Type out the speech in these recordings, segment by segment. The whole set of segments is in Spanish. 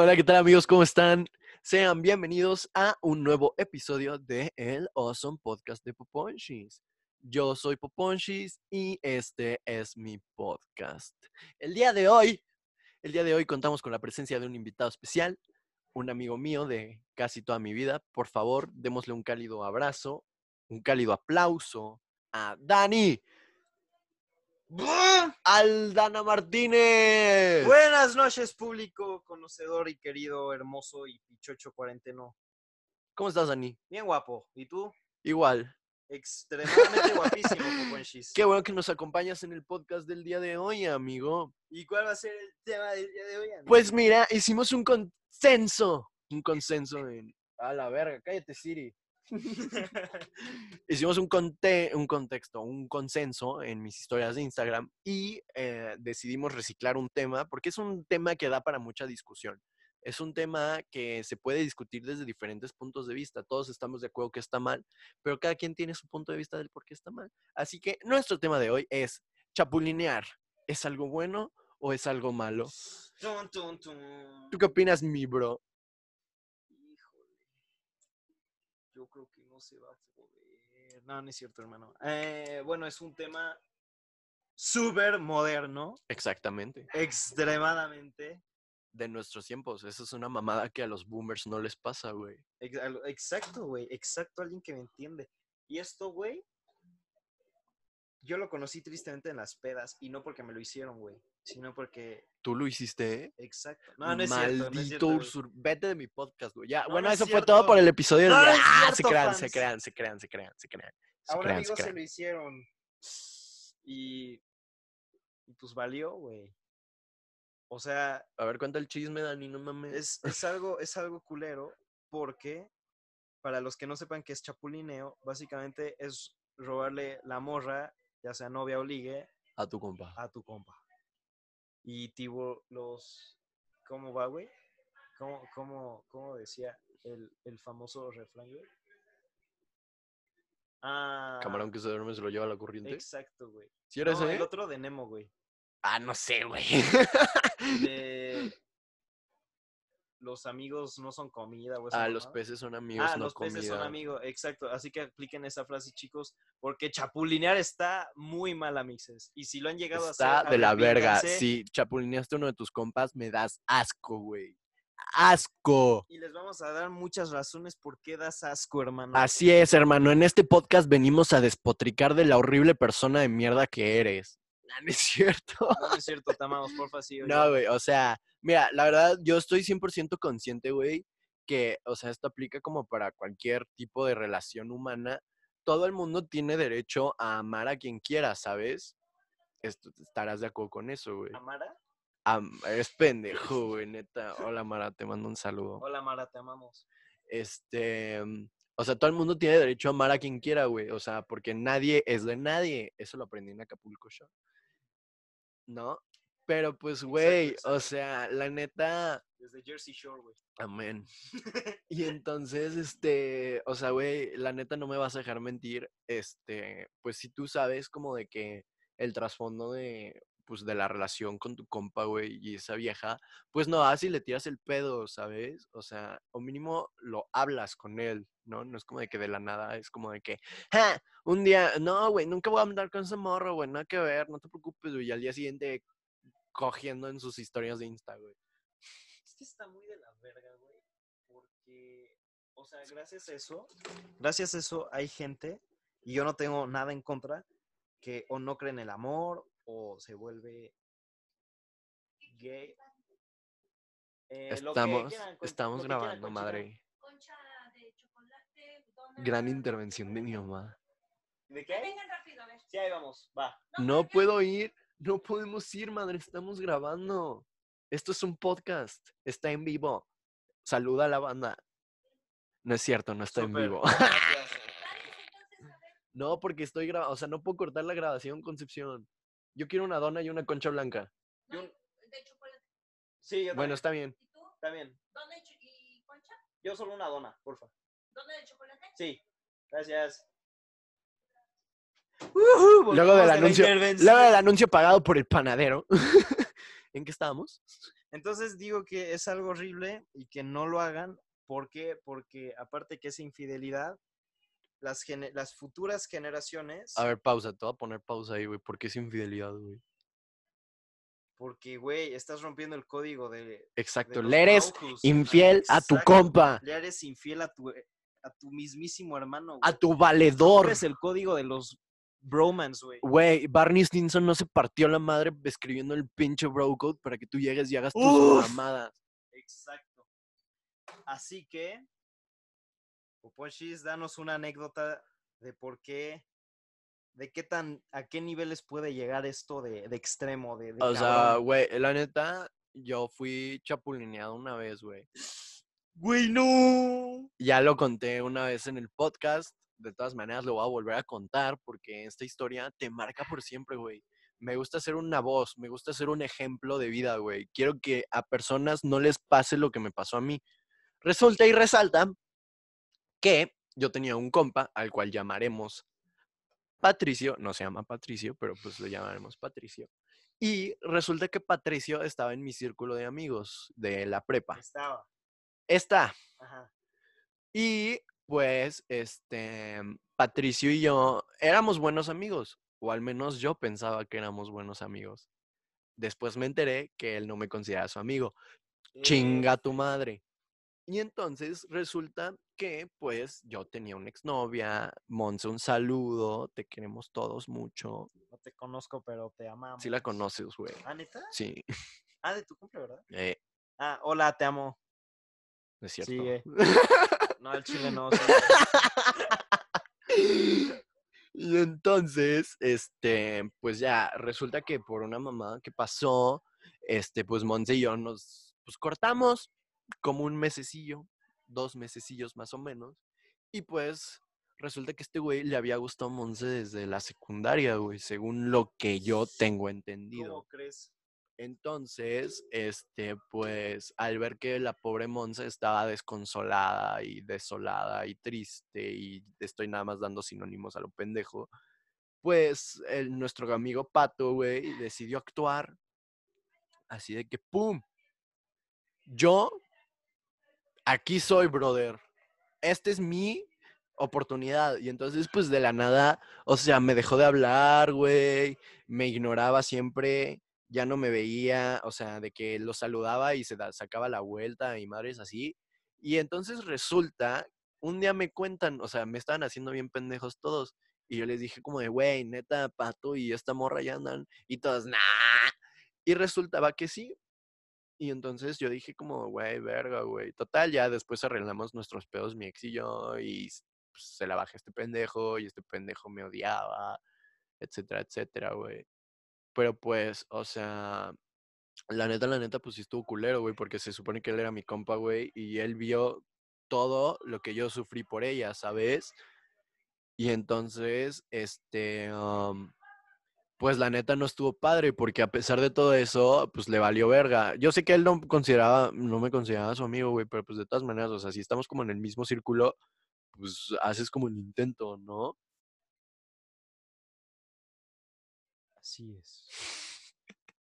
Hola, ¿qué tal amigos? ¿Cómo están? Sean bienvenidos a un nuevo episodio de El Awesome Podcast de Poponchis. Yo soy Poponchis y este es mi podcast. El día de hoy, el día de hoy contamos con la presencia de un invitado especial, un amigo mío de casi toda mi vida. Por favor, démosle un cálido abrazo, un cálido aplauso a Dani. Aldana Martínez. Buenas noches, público, conocedor y querido, hermoso y pichocho cuarenteno. ¿Cómo estás, Dani? Bien guapo. ¿Y tú? Igual. Extremadamente guapísimo, Poponchis. Qué bueno que nos acompañas en el podcast del día de hoy, amigo. ¿Y cuál va a ser el tema del día de hoy? amigo? Pues mira, hicimos un consenso. Un consenso en. A la verga, cállate, Siri. Hicimos un, conte- un contexto, un consenso en mis historias de Instagram y eh, decidimos reciclar un tema porque es un tema que da para mucha discusión. Es un tema que se puede discutir desde diferentes puntos de vista. Todos estamos de acuerdo que está mal, pero cada quien tiene su punto de vista del por qué está mal. Así que nuestro tema de hoy es chapulinear. ¿Es algo bueno o es algo malo? ¿Tú qué opinas, mi bro? Yo creo que no se va a poder. No, no es cierto, hermano. Eh, bueno, es un tema súper moderno, Exactamente. extremadamente. De nuestros tiempos. Esa es una mamada que a los boomers no les pasa, güey. Exacto, güey. Exacto, alguien que me entiende. Y esto, güey, yo lo conocí tristemente en las pedas. Y no porque me lo hicieron, güey. Sino porque. ¿Tú lo hiciste, eh? Exacto. No, no es cierto. Maldito No es cierto, ursur- Vete de mi podcast, güey. Ya, No, bueno, no es eso fue todo por el episodio de No, hoy. no es Ah, se cierto, crean, se fans. crean, se crean, se crean, se crean, se A un crean, se amigo se crean. lo hicieron. Y. Y pues valió, güey. O sea, A ver, cuenta el chisme, Dani, no mames. es, es algo, es algo culero porque, para los que no sepan qué es chapulineo, básicamente es robarle la morra, ya sea novia o ligue, A tu compa. a tu compa. Y tipo, los... ¿Cómo va, güey? ¿Cómo, cómo, cómo decía el, el famoso refrán, güey? Ah, Camarón que se duerme se lo lleva a la corriente. Exacto, güey. ¿Sí era No, ese? el otro de Nemo, güey. Ah, no sé, güey. De... Los amigos no son comida, güey. ah, los peces son amigos, Ah, no los peces son amigos, exacto. Así que apliquen esa frase, chicos, porque chapulinear está muy mal, amixes. Y si lo han llegado a Está hacer, de la verga. Si chapulineaste uno de tus compas, me das asco, güey. Asco. Y les vamos a dar muchas razones por qué das asco, hermano. Así es, hermano. En este podcast venimos a despotricar de la horrible persona de mierda que eres. No, no es cierto. No, no es cierto, te amamos, porfa, sí. oye. No, güey. O sea, mira, la verdad, yo estoy 100% consciente, güey, que, o sea, esto aplica como para cualquier tipo de relación humana. Todo el mundo tiene derecho a amar a quien quiera, ¿sabes? Esto, estarás de acuerdo con eso, güey. ¿Amara? Am- es pendejo, güey, neta. Hola, Mara, te mando un saludo. Hola, Mara, te amamos. Este, mm, o sea, todo el mundo tiene derecho a amar a quien quiera, güey. O sea, porque nadie es de nadie. Eso lo aprendí en Acapulco Show. ¿No? Pero pues, güey, o sea, la neta, Desde Jersey Shore, güey. amén. Y entonces, este, o sea, güey, la neta no me vas a dejar mentir. Este, pues si tú sabes como de que el trasfondo de, pues de la relación con tu compa, güey, y esa vieja, pues no vas y le tiras el pedo, ¿sabes? O sea, o mínimo lo hablas con él, ¿no? No es como de que de la nada, es como de que, ¡ja! Un día, no, güey, nunca voy a andar con ese morro, güey, nada que ver, no te preocupes, güey, y al día siguiente cogiendo en sus historias de Insta, güey. Es que está muy de la verga, güey. Porque, o sea, gracias a eso, gracias a eso hay gente, y yo no tengo nada en contra, que o no cree en el amor, o se vuelve gay. Eh, lo que Estamos, quieran, con- estamos lo que quieran, grabando, madre. concha de chocolate, Gran donas. intervención de mi mamá. ¿De qué? vengan rápido, a ver. Sí, ahí vamos, va. No puedo ir, no podemos ir, madre, estamos grabando. Esto es un podcast, está en vivo. Saluda a la banda. No es cierto, no está en vivo. No, porque estoy grabando, o sea, no puedo cortar la grabación, Concepción. Yo quiero una dona y una concha blanca. No, Yo- de chocolate. Sí, yo Bueno, también, está bien. ¿Y tú? está bien. ¿Dónde de cho- y concha? Yo solo una dona, porfa. ¿Dónde de chocolate? Sí, gracias. Luego del anuncio, luego del anuncio pagado por el panadero. ¿En qué estábamos? Entonces digo que es algo horrible y que no lo hagan. ¿Por qué? Porque aparte que es infidelidad, las, las futuras generaciones, A ver, pausa, te voy a poner pausa ahí, güey. ¿Por qué es infidelidad, güey? porque, güey, estás rompiendo el código de... de Exacto, los le eres infiel a tu compa, Le eres infiel a tu, a tu mismísimo hermano, a tu valedor. Rompes el código de los bromance, güey. Güey, Barney Stinson no se partió la madre escribiendo el pinche bro code para que tú llegues y hagas tus mamadas. Exacto. Así que, Popochis, danos una anécdota de por qué, de qué tan, a qué niveles puede llegar esto de, de extremo, de, de O sea, güey, la neta, yo fui chapulineado una vez, güey. güey, no. Ya lo conté una vez en el podcast. De todas maneras, lo voy a volver a contar porque esta historia te marca por siempre, güey. Me gusta ser una voz, me gusta ser un ejemplo de vida, güey. Quiero que a personas no les pase lo que me pasó a mí. Resulta y resalta que yo tenía un compa al cual llamaremos Patricio, no se llama Patricio, pero pues le llamaremos Patricio. Y resulta que Patricio estaba en mi círculo de amigos de la prepa. Estaba. Está. Ajá. Y pues, este, Patricio y yo éramos buenos amigos, o al menos yo pensaba que éramos buenos amigos. Después me enteré que él no me consideraba su amigo. Chinga tu madre. Y entonces resulta que, pues, yo tenía una exnovia, Monse, un saludo, te queremos todos mucho. No te conozco, pero te amamos. Sí la conoces, güey. ¿Ah, neta? Sí, Ah, de tu cumple, ¿verdad? eh, Ah, hola, te amo. es cierto. Sigue. No, al chile no. sí. Y entonces, este, pues ya, resulta que por una mamá que pasó, este, pues Monse y yo nos, pues cortamos como un mesecillo, dos mesecillos más o menos. Y pues resulta que este güey le había gustado a Monse desde la secundaria, güey, según lo que yo tengo entendido. ¿Cómo crees? Entonces, este, pues, al ver que la pobre Monza estaba desconsolada y desolada y triste, y estoy nada más dando sinónimos a lo pendejo, pues el, nuestro amigo Pato, güey, decidió actuar así de que, ¡pum! Yo, aquí soy, brother. Esta es mi oportunidad. Y entonces, pues, de la nada, o sea, me dejó de hablar, güey, me ignoraba siempre ya no me veía, o sea, de que lo saludaba y se da- sacaba la vuelta y madres así. Y entonces resulta, un día me cuentan, o sea, me estaban haciendo bien pendejos todos. Y yo les dije como de, güey, neta, Pato y esta morra ya andan. Y todos, nah. Y resultaba que sí. Y entonces yo dije como, güey, verga, güey. Total, ya después arreglamos nuestros pedos, mi ex y yo, y pues, se la bajé este pendejo, y este pendejo me odiaba, etcétera, etcétera, güey. Pero pues, o sea, la neta, la neta, pues sí estuvo culero, güey, porque se supone que él era mi compa, güey, y él vio todo lo que yo sufrí por ella, ¿sabes? Y entonces, este, am, pues la neta no estuvo padre, porque a pesar de todo eso, pues le valió verga. Yo sé que él no consideraba, no me consideraba su amigo, güey, pero pues de todas maneras, o sea, si estamos como en el mismo círculo, pues haces como el intento, ¿no? Así es.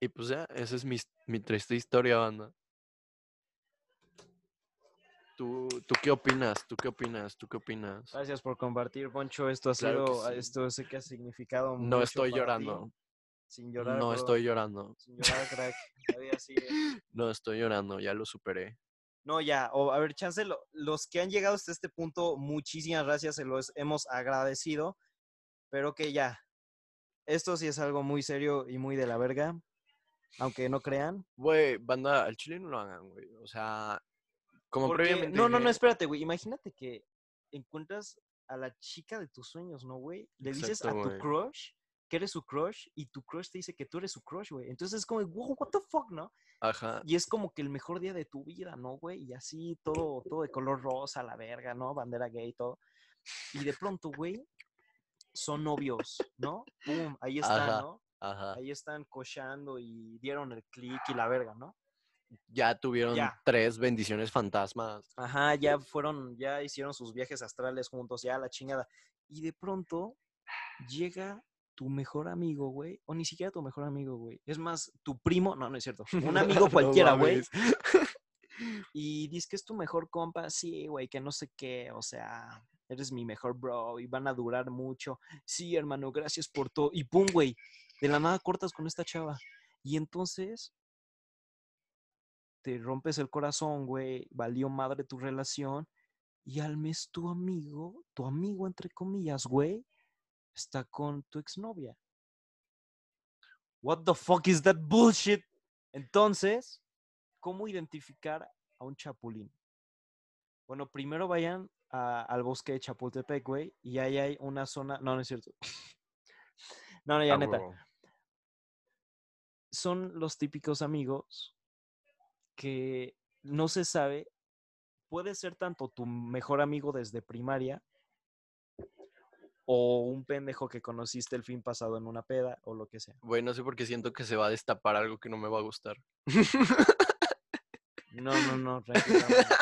Y pues ya, esa es mi, mi triste historia, banda. ¿Tú, ¿Tú qué opinas? ¿Tú qué opinas? ¿Tú qué opinas? Gracias por compartir, Poncho. Esto ha Claro que sido, sí. esto sé que ha significado No mucho estoy para ti. llorando. Sin llorar. No bro. estoy llorando. Sin llorar, crack. No estoy llorando, ya lo superé. No, ya. O, a ver, chance, lo- los que han llegado hasta este punto, muchísimas gracias, se los hemos agradecido. Pero que ya. Esto sí es algo muy serio y muy de la verga. Aunque no crean. Güey, banda, al chile no lo hagan, güey. O sea, como Porque- previamente. no, no, no, espérate, güey. Imagínate que encuentras a la chica de tus sueños, ¿no, güey? Le dices a tu güey. crush que eres su crush y tu crush te dice que tú eres su crush, güey. Entonces es como, wow, what the fuck, ¿no? Ajá. Y es como que el mejor día de tu vida, ¿no, güey? Y así todo, todo de color rosa, la verga, ¿no? Bandera gay, todo. Y de pronto, güey, son novios, ¿no? Pum, ahí están, Ajá. ¿no? Ajá. Ahí están cochando y dieron el click y la verga, ¿no? Ya tuvieron Ya. tres bendiciones fantasmas. Ajá, ya fueron, ya hicieron sus viajes astrales juntos, ya la chingada. Y de pronto llega tu mejor amigo, güey, o ni siquiera tu mejor amigo, güey. Es más, tu primo, no, no es cierto. Un amigo cualquiera, güey. Y dices que es tu mejor compa, sí, güey, que no sé qué, o sea, eres mi mejor bro y van a durar mucho. Sí, hermano, gracias por todo. Y pum, güey, de la nada cortas con esta chava. Y entonces te rompes el corazón, güey, valió madre tu relación. Y al mes tu amigo, tu amigo entre comillas, güey, está con tu exnovia. What the fuck is that bullshit? Entonces, ¿cómo identificar a un chapulín? Bueno, primero vayan a- al bosque de Chapultepec, güey, y ahí hay una zona. No, no es cierto. No, no, ya Ah, neta. Son los típicos amigos que no se sabe. Puede ser tanto tu mejor amigo desde primaria o un pendejo que conociste el fin pasado en una peda o lo que sea. Güey, no sé por qué siento que se va a destapar algo que no me va a gustar. No, no, no, tranquilo. no.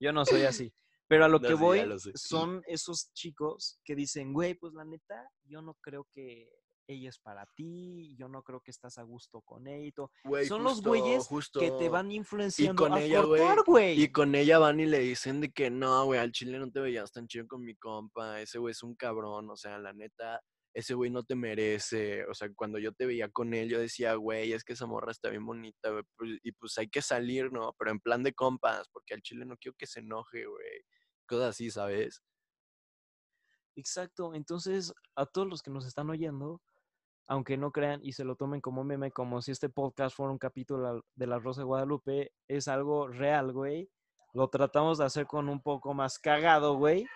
Yo no soy así. Pero a lo No, que sí, voy lo son esos chicos que dicen, güey, pues la neta, yo no creo que ella es para ti, yo no creo que estás a gusto con ella y todo. Son los güeyes justo- Que te van influenciando con a ella, güey. Y con ella van y le dicen de que no, güey, al chile no te veías tan chido con mi compa, ese güey es un cabrón, o sea, la neta, ese güey no te merece, o sea, cuando yo te veía con él, yo decía, güey, es que esa morra está bien bonita, güey, pues, y pues hay que salir, ¿no? Pero en plan de compas, porque al chile no quiero que se enoje, güey, cosas así, ¿sabes? Exacto. Entonces, a todos los que nos están oyendo, aunque no crean y se lo tomen como meme, como si este podcast fuera un capítulo de La Rosa de Guadalupe, es algo real, güey. Lo tratamos de hacer con un poco más cagado, güey.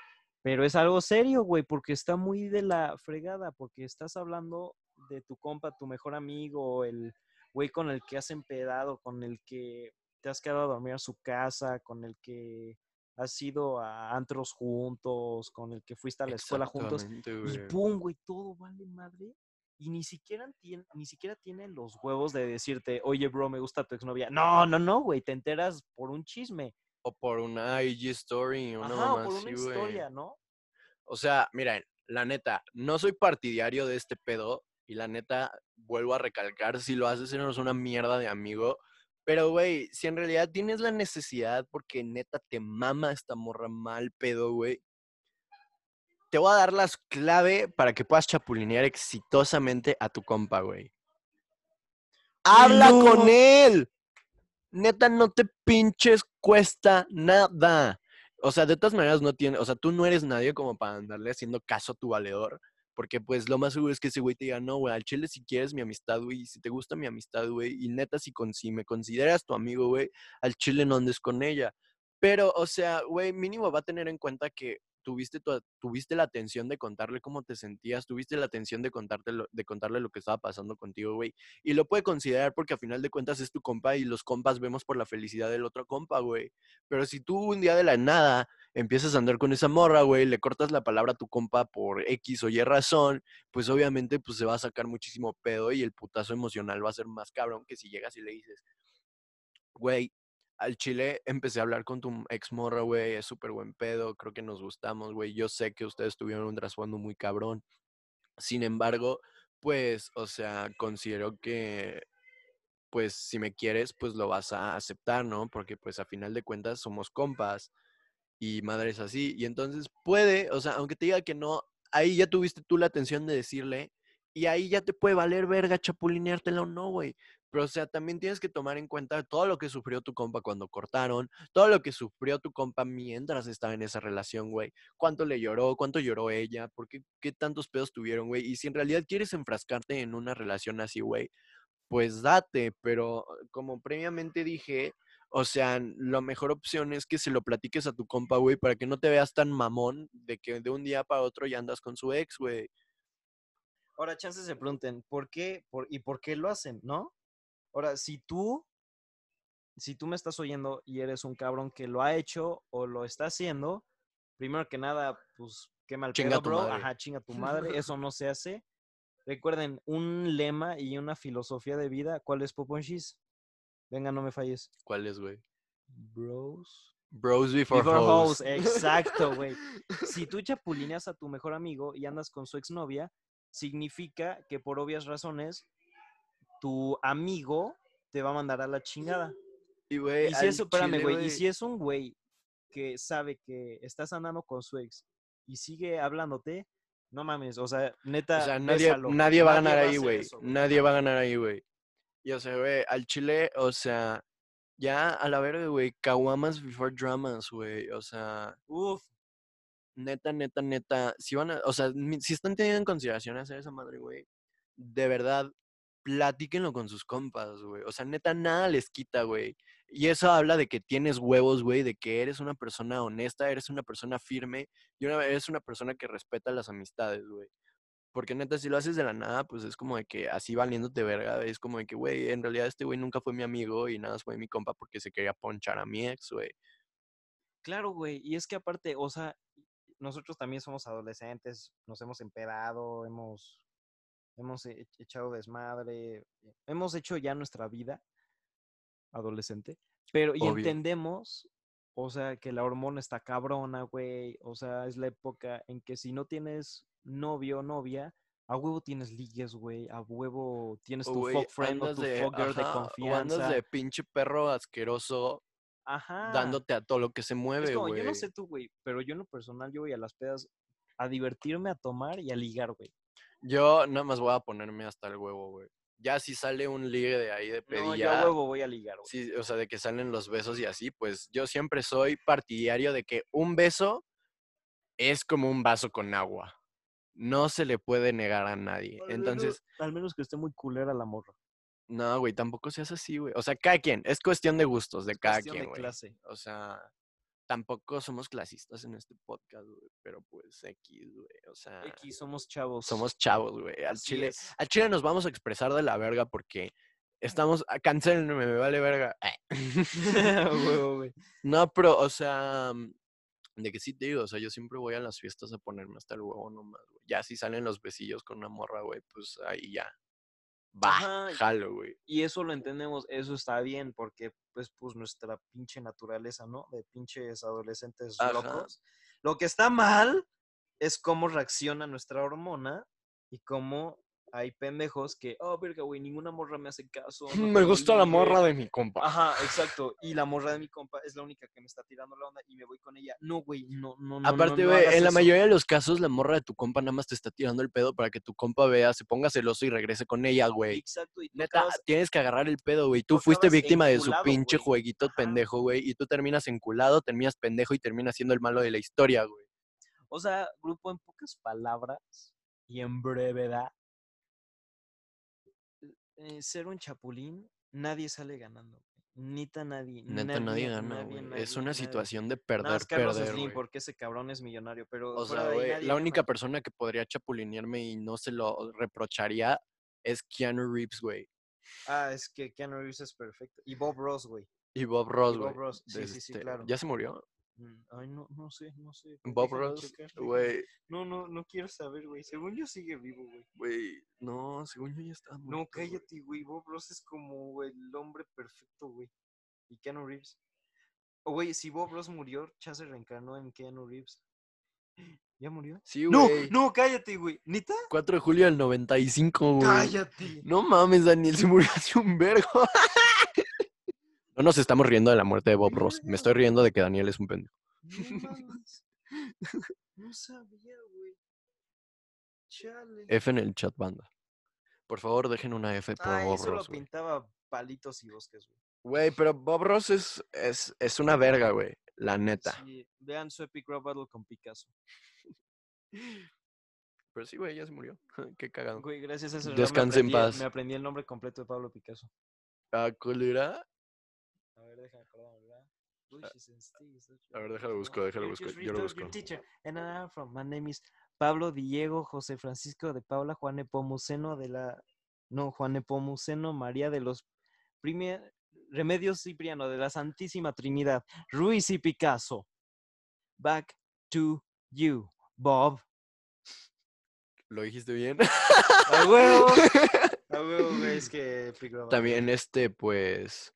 Pero es algo serio, güey, porque está muy de la fregada, porque estás hablando de tu compa, tu mejor amigo, el güey con el que has empedado, con el que te has quedado a dormir a su casa, con el que has ido a antros juntos, con el que fuiste a la escuela juntos. Y pum, güey, todo vale madre. Y ni siquiera, ni siquiera tienen los huevos de decirte, oye, bro, me gusta tu exnovia. No, no, no, güey, te enteras por un chisme. O por una IG story, una Ajá, mamá o por una historia, ¿no? O sea, miren, la neta, no soy partidario de este pedo. Y la neta, vuelvo a recalcar, si lo haces, eres una mierda de amigo. Pero, güey, si en realidad tienes la necesidad porque neta te mama esta morra mal pedo, güey. Te voy a dar las clave para que puedas chapulinear exitosamente a tu compa, güey. ¡Habla No. con él! Neta, no te pinches cuesta nada. O sea, de todas maneras no tiene, o sea, tú no eres nadie como para andarle haciendo caso a tu valedor, porque pues lo más seguro es que ese güey te diga, no, güey, al chile si quieres mi amistad, güey, si te gusta mi amistad, güey, y neta si, con, si me consideras tu amigo, güey, al chile no andes con ella. Pero, o sea, güey, mínimo va a tener en cuenta que tuviste, tu- tuviste la atención de contarle cómo te sentías, tuviste la atención de, contarte lo- de contarle lo que estaba pasando contigo, güey. Y lo puede considerar porque a final de cuentas es tu compa y los compas vemos por la felicidad del otro compa, güey. Pero si tú un día de la nada empiezas a andar con esa morra, güey, le cortas la palabra a tu compa por X o Y razón, pues obviamente pues se va a sacar muchísimo pedo y el putazo emocional va a ser más cabrón que si llegas y le dices, güey, al chile empecé a hablar con tu ex morra, güey, es súper buen pedo, creo que nos gustamos, güey, yo sé que ustedes tuvieron un trasfondo muy cabrón. Sin embargo, pues, o sea, considero que, pues, si me quieres, pues lo vas a aceptar, ¿no? Porque, pues, a final de cuentas somos compas y madres así. Y entonces puede, o sea, aunque te diga que no, ahí ya tuviste tú la atención de decirle y ahí ya te puede valer verga chapulineártela o no, güey. Pero, o sea, también tienes que tomar en cuenta todo lo que sufrió tu compa cuando cortaron, todo lo que sufrió tu compa mientras estaba en esa relación, güey. Cuánto le lloró, cuánto lloró ella, por qué, qué tantos pedos tuvieron, güey. Y si en realidad quieres enfrascarte en una relación así, güey, pues date. Pero como previamente dije, o sea, la mejor opción es que se lo platiques a tu compa, güey, para que no te veas tan mamón de que de un día para otro ya andas con su ex, güey. Ahora, chances se pregunten, ¿por qué por, y por qué lo hacen, no? Ahora, si tú, si tú me estás oyendo y eres un cabrón que lo ha hecho o lo está haciendo, primero que nada, pues qué mal Chinga pedo, bro. Ajá, chinga tu madre. Eso no se hace. Recuerden, un lema y una filosofía de vida, ¿cuál es Poponchis? Venga, no me falles. ¿Cuál es, güey? Bros. Bros before, Before hoes, exacto, güey. Si tú chapulineas a tu mejor amigo y andas con su exnovia, significa que por obvias razones tu amigo te va a mandar a la chingada. Y, güey, Y si espérame, güey, y si es un güey que sabe que estás andando con su ex y sigue hablándote, no mames, o sea, neta, O sea, nadie, nadie va a ganar ahí, güey. Nadie va a ganar ahí, güey. Y o sea, güey, al chile, o sea, ya a la verga, güey, caguamas before dramas, güey. O sea, Uf, neta, neta, neta, si van a, o sea, si están teniendo en consideración hacer esa madre, güey, de verdad, platíquenlo con sus compas, güey. O sea, neta, nada les quita, güey. Y eso habla de que tienes huevos, güey, de que eres una persona honesta, eres una persona firme y una, eres una persona que respeta las amistades, güey. Porque neta, si lo haces de la nada, pues es como de que así valiéndote verga, es como de que, güey, en realidad este güey nunca fue mi amigo y nada más fue mi compa porque se quería ponchar a mi ex, güey. claro, güey, y es que aparte, o sea, nosotros también somos adolescentes, nos hemos empedado, hemos, hemos e- echado desmadre, hemos hecho ya nuestra vida adolescente, pero y Obvio. entendemos, o sea, que la hormona está cabrona, güey, o sea, es la época en que si no tienes novio o novia, a huevo tienes ligues, güey, a huevo tienes tu güey, fuck friend o tu de, fuck girl de ajá, o andas confianza. de pinche perro asqueroso Ajá. dándote a todo lo que se mueve, güey. yo no sé tú, güey, pero yo en lo personal, yo voy a las pedas a divertirme, a tomar y a ligar, güey. Yo nada más voy a ponerme hasta el huevo, güey. Ya si sale un ligue de ahí de No, yo a pedilla, huevo voy a ligar, güey. sí, o sea, de que salen los besos y así, pues yo siempre soy partidario de que un beso es como un vaso con agua. No se le puede negar a nadie. Al Entonces, menos- al menos que esté muy culera la morra. no, güey, tampoco seas así, güey. O sea, cada quien, es cuestión de gustos de cada Cuestión quien, de güey. clase. O sea, tampoco somos clasistas en este podcast, güey, pero pues X, güey. O sea, X, somos chavos. somos chavos, güey. Al Así chile, es. al chile nos vamos a expresar de la verga porque estamos, a cancelenme, me vale verga. A huevo, güey. no, pero, o sea, mm, de que sí te digo, o sea, yo siempre voy a las fiestas a ponerme hasta el huevo nomás, güey. Ya si salen los besillos con una morra, güey, pues ahí ya. Va, jalo, güey. Y eso lo entendemos, eso está bien, porque pues, pues nuestra pinche naturaleza, ¿no? De pinches adolescentes Ajá. locos. Lo que está mal es cómo reacciona nuestra hormona y cómo hay pendejos que, oh, verga, güey, ninguna morra me hace caso. no Me gusta la ligue". morra de mi compa. Ajá, exacto. Y la morra de mi compa es la única que me está tirando la onda y me voy con ella. No, güey, no, no, no. Aparte, no güey, en la eso. mayoría de los casos, la morra de tu compa nada más te está tirando el pedo para que tu compa vea, se ponga celoso y regrese con ella, güey. Exacto. Y Neta, acabas- tienes que agarrar el pedo, güey. Tú fuiste víctima de su pinche jueguito Ajá. pendejo, güey. Y tú terminas enculado, terminas pendejo y terminas siendo el malo de la historia, güey. O sea, grupo, en pocas palabras y en brevedad, eh, ser un chapulín, nadie sale ganando. Neta nadie. Neta, nadie, gana, nadie, güey. Es nadie, una nadie. situación de Nada perder, Carlos perder, Slim, porque ese cabrón es millonario, pero O sea, nadie la única persona que podría chapulinearme y no se lo reprocharía es Keanu Reeves, güey. Ah, es que Keanu Reeves es perfecto. Y Bob Ross, güey. Y Bob Ross, Bob güey. Sí, sí, sí, este, claro. ¿Ya se murió? Mm, Ay, no, no sé, no sé. Bob Ross, güey. No, no, no quiero saber, güey. Según yo sigue vivo, güey. Güey, no, según yo ya estaba muerto. No, cállate, güey. Bob Ross es como el hombre perfecto, güey. Y Keanu Reeves. O, güey, si Bob Ross murió, Chase reencarnó en Keanu Reeves. ¿Ya murió? Sí, No, güey. no, cállate, güey. ¿Neta? 4 de julio del 95, güey. Cállate. No mames, Daniel, se murió hace un vergo. No nos estamos riendo de la muerte de Bob Ross. Me estoy riendo de que Daniel es un pendejo. No sabía, güey. Chale. F en el chat, banda. Por favor, dejen una F por Bob eso lo Ross, güey. pintaba palitos y bosques, güey. Güey, pero Bob Ross es, es, es una verga, güey. La neta. Sí, vean su Epic Rap Battle con Picasso. Pero sí, güey, ya se murió. Qué cagado. Güey, gracias a rap Descanse en paz. Me aprendí el nombre completo de Pablo Picasso. Ah, ¿cuál era? A ver, déjame acordarme, ¿verdad? Bushes and sticks, a ver, déjalo busco, déjalo busco, yo lo busco. teacher, and I'm from- My name is Pablo Diego José Francisco de Paula Juan Nepomuceno de la... No, Juan Nepomuceno María de los... Prime- Remedios Cipriano de la Santísima Trinidad. Ruiz y Picasso. Back to you, Bob. ¿Lo dijiste bien? A huevo. A huevo, es que. También este, pues,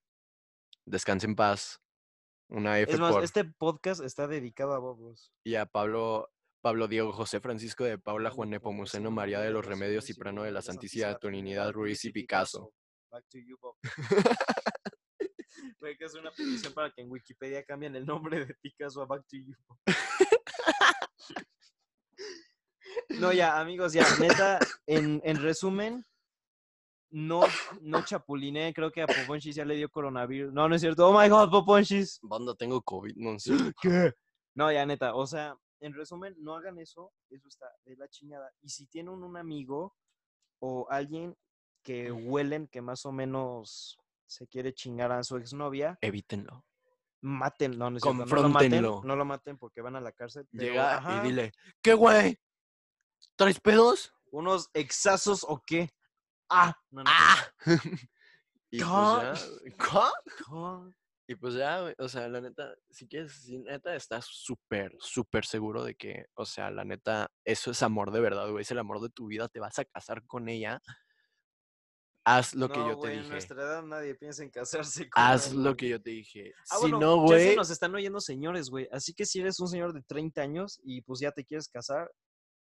descanse en paz. Una F Es más, por... este podcast está dedicado a Bob Ross. Y a Pablo, Pablo Diego José Francisco de Paula Juan Nepomuceno María de los Remedios Ciprano de la Santísima Trinidad Ruiz y Picasso. Back to you, Bob. Güey, que es una petición para que en Wikipedia cambien el nombre de Picasso a Back to you. No, ya, amigos, ya, neta, en, en resumen, no, no chapuliné, creo que a Poponchis ya le dio coronavirus. No, no es cierto. Oh my god, Poponchis. Banda, tengo COVID, no sé. ¿Qué? No, ya, neta, o sea, en resumen, no hagan eso, eso está de la chingada. Y si tienen un amigo o alguien que huelen que más o menos se quiere chingar a su exnovia, Evítenlo. maten, no, no es cierto, no lo maten, no lo maten porque van a la cárcel. pero, Llega ajá, y dile, ¿qué güey? ¿Traes pedos? ¿Unos exazos o qué? Ah, no, no, ¡Ah! y pues ya. Y pues ya, o sea, la neta, si quieres, si neta estás súper, súper seguro de que, o sea, la neta, eso es amor de verdad, güey, es el amor de tu vida, te vas a casar con ella, haz lo que yo te güey, En dije, nuestra edad nadie piensa en casarse con haz lo güey. que yo te dije. Ah, si bueno, no, güey, nos están oyendo señores, güey. Así que si eres un señor de 30 años y pues ya te quieres casar,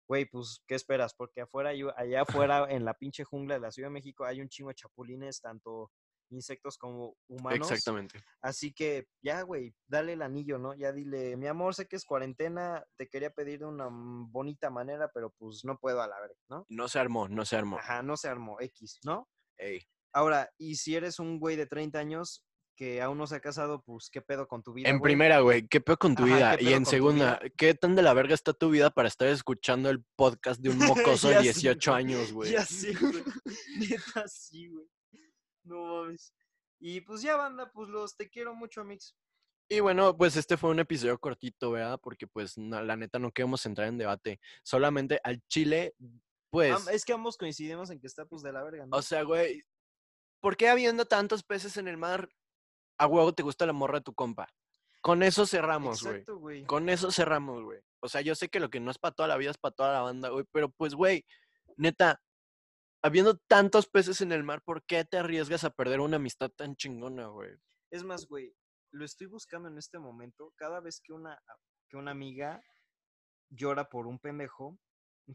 güey, pues, ¿qué esperas? Porque afuera, hay- allá afuera, en la pinche jungla de la Ciudad de México, hay un chingo de chapulines, tanto insectos como humanos. exactamente. Así que ya, güey, dale el anillo, ¿no? Ya dile, mi amor, sé que es cuarentena, te quería pedir de una bonita manera, pero pues no puedo a la verga, ¿no? No se armó, no se armó. Ajá, no se armó, X, ¿no? Ey, Ahora, y si eres un güey de 30 años que aún no se ha casado, pues, ¿qué pedo con tu vida? En güey? primera, güey, ¿qué pedo con tu Ajá, vida? ¿qué Y en segunda, ¿qué tan de la verga está tu vida para estar escuchando el podcast de un mocoso de Ya sé, 18 güey, años, güey? Ya sí, güey. Neta, sí, güey. No mames. Y pues ya, banda, pues los te quiero mucho, Mix. Y bueno, pues este fue un episodio cortito, ¿verdad? Porque pues no- la neta no queremos entrar en debate. Solamente al chile, pues, es que ambos coincidimos en que está pues de la verga, ¿no? o sea, güey, ¿por qué habiendo tantos peces en el mar, a huevo te gusta la morra de tu compa? Con eso cerramos, güey. Con eso cerramos, güey. O sea, yo sé que lo que no es para toda la vida es para toda la banda, güey. Pero pues, güey, neta, habiendo tantos peces en el mar, ¿por qué te arriesgas a perder una amistad tan chingona, güey? Es más, güey, lo estoy buscando en este momento. Cada vez que una, que una amiga llora por un pendejo,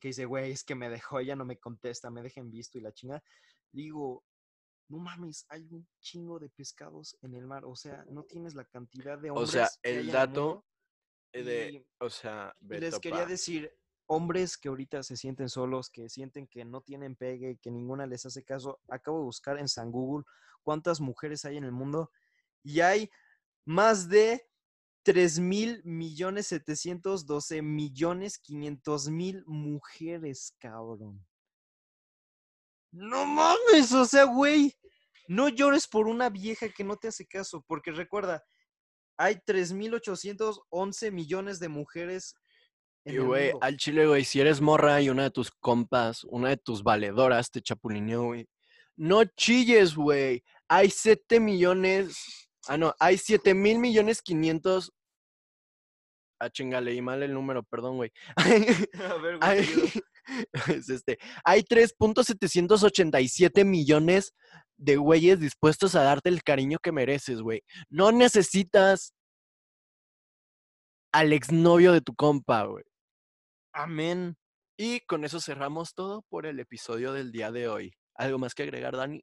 que dice, güey, es que me dejó, ella no me contesta, me dejen visto y la chinga, digo, no mames, hay un chingo de pescados en el mar. O sea, no tienes la cantidad de O hombres. sea, que hay el dato eh, de, Y- o sea, les quería decir, hombres que ahorita se sienten solos, que sienten que no tienen pegue, que ninguna les hace caso, acabo de buscar en San Google cuántas mujeres hay en el mundo y hay más de 3 mil millones 712 millones 500 mil mujeres, cabrón. No mames, o sea, güey, no llores por una vieja que no te hace caso, porque recuerda, hay 3.811 millones de mujeres en Y, güey, al chile, güey, si eres morra y una de tus compas, una de tus valedoras te chapulineó, güey. No chilles, güey. Hay 7 millones. Ah, no, hay 7 mil millones 500. Ah, chinga, leí mal el número, perdón, güey. A ver, güey, Hay. es este, hay 3.787 millones de güeyes dispuestos a darte el cariño que mereces, güey. No necesitas al exnovio de tu compa, güey. Amén. Y con eso cerramos todo por el episodio del día de hoy. ¿Algo más que agregar, Dani?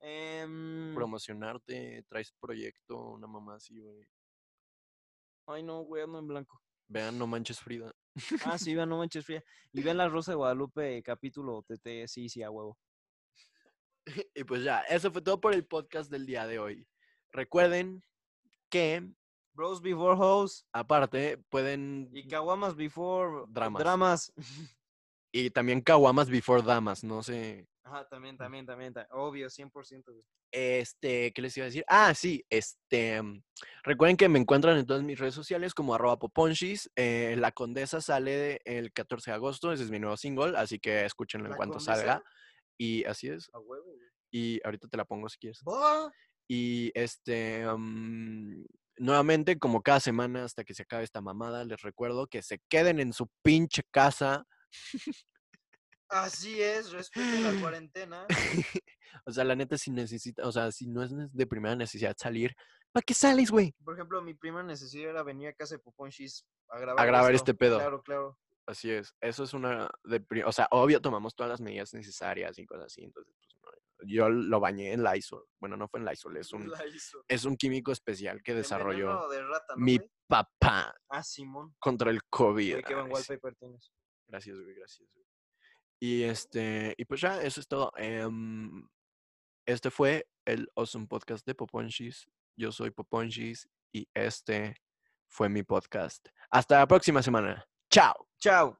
Em, Promocionarte, traes proyecto, una mamá así, güey. Ay, no, güey, ando en blanco. Vean, no manches Frida. Ah, sí, vean, no manches fría. Y ven La Rosa de Guadalupe, capítulo TT, sí, sí, a huevo. Y pues ya, eso fue todo por el podcast del día de hoy. Recuerden que, Bros before hoes aparte, pueden... y Kawamas before Dramas. dramas. Y también Kawamas Before Damas, no sé. Ajá, también, también, también. ta- Obvio, 100%, güey. Este, ¿qué les iba a decir? Ah, sí, este, mm, recuerden que me encuentran en todas mis redes sociales como arroba poponchis. eh, La Condesa sale el 14 de agosto, ese es mi nuevo single, así que escúchenlo en ¿La cuanto Condesa? salga. Y así es, A huevo, güey. y ahorita te la pongo si quieres. Y este, mm, nuevamente, como cada semana hasta que se acabe esta mamada, les recuerdo que se queden en su pinche casa. Así es, respeten la cuarentena. O sea, la neta, si necesita, o sea, si no es de primera necesidad salir, ¿para qué sales, güey? Por ejemplo, mi primera necesidad era venir a casa de Poponchis a grabar. A grabar esto. este pedo. Claro, claro. Así es. Eso es una... De, o sea, obvio tomamos todas las medidas necesarias y cosas así. Entonces, pues, no, yo lo bañé en Lysol. Bueno, no fue en Lysol, es un, es un químico especial que desarrolló veneno de rata, ¿no, mi güey? papá Ah, Simón. contra el COVID. Güey, qué buen wallpaper tienes. Gracias, güey, gracias. güey. Y este, y pues ya, eso es todo. Em, este fue el Awesome Podcast de Poponchis. Yo soy Poponchis y este fue mi podcast. Hasta la próxima semana. Chao. Chao.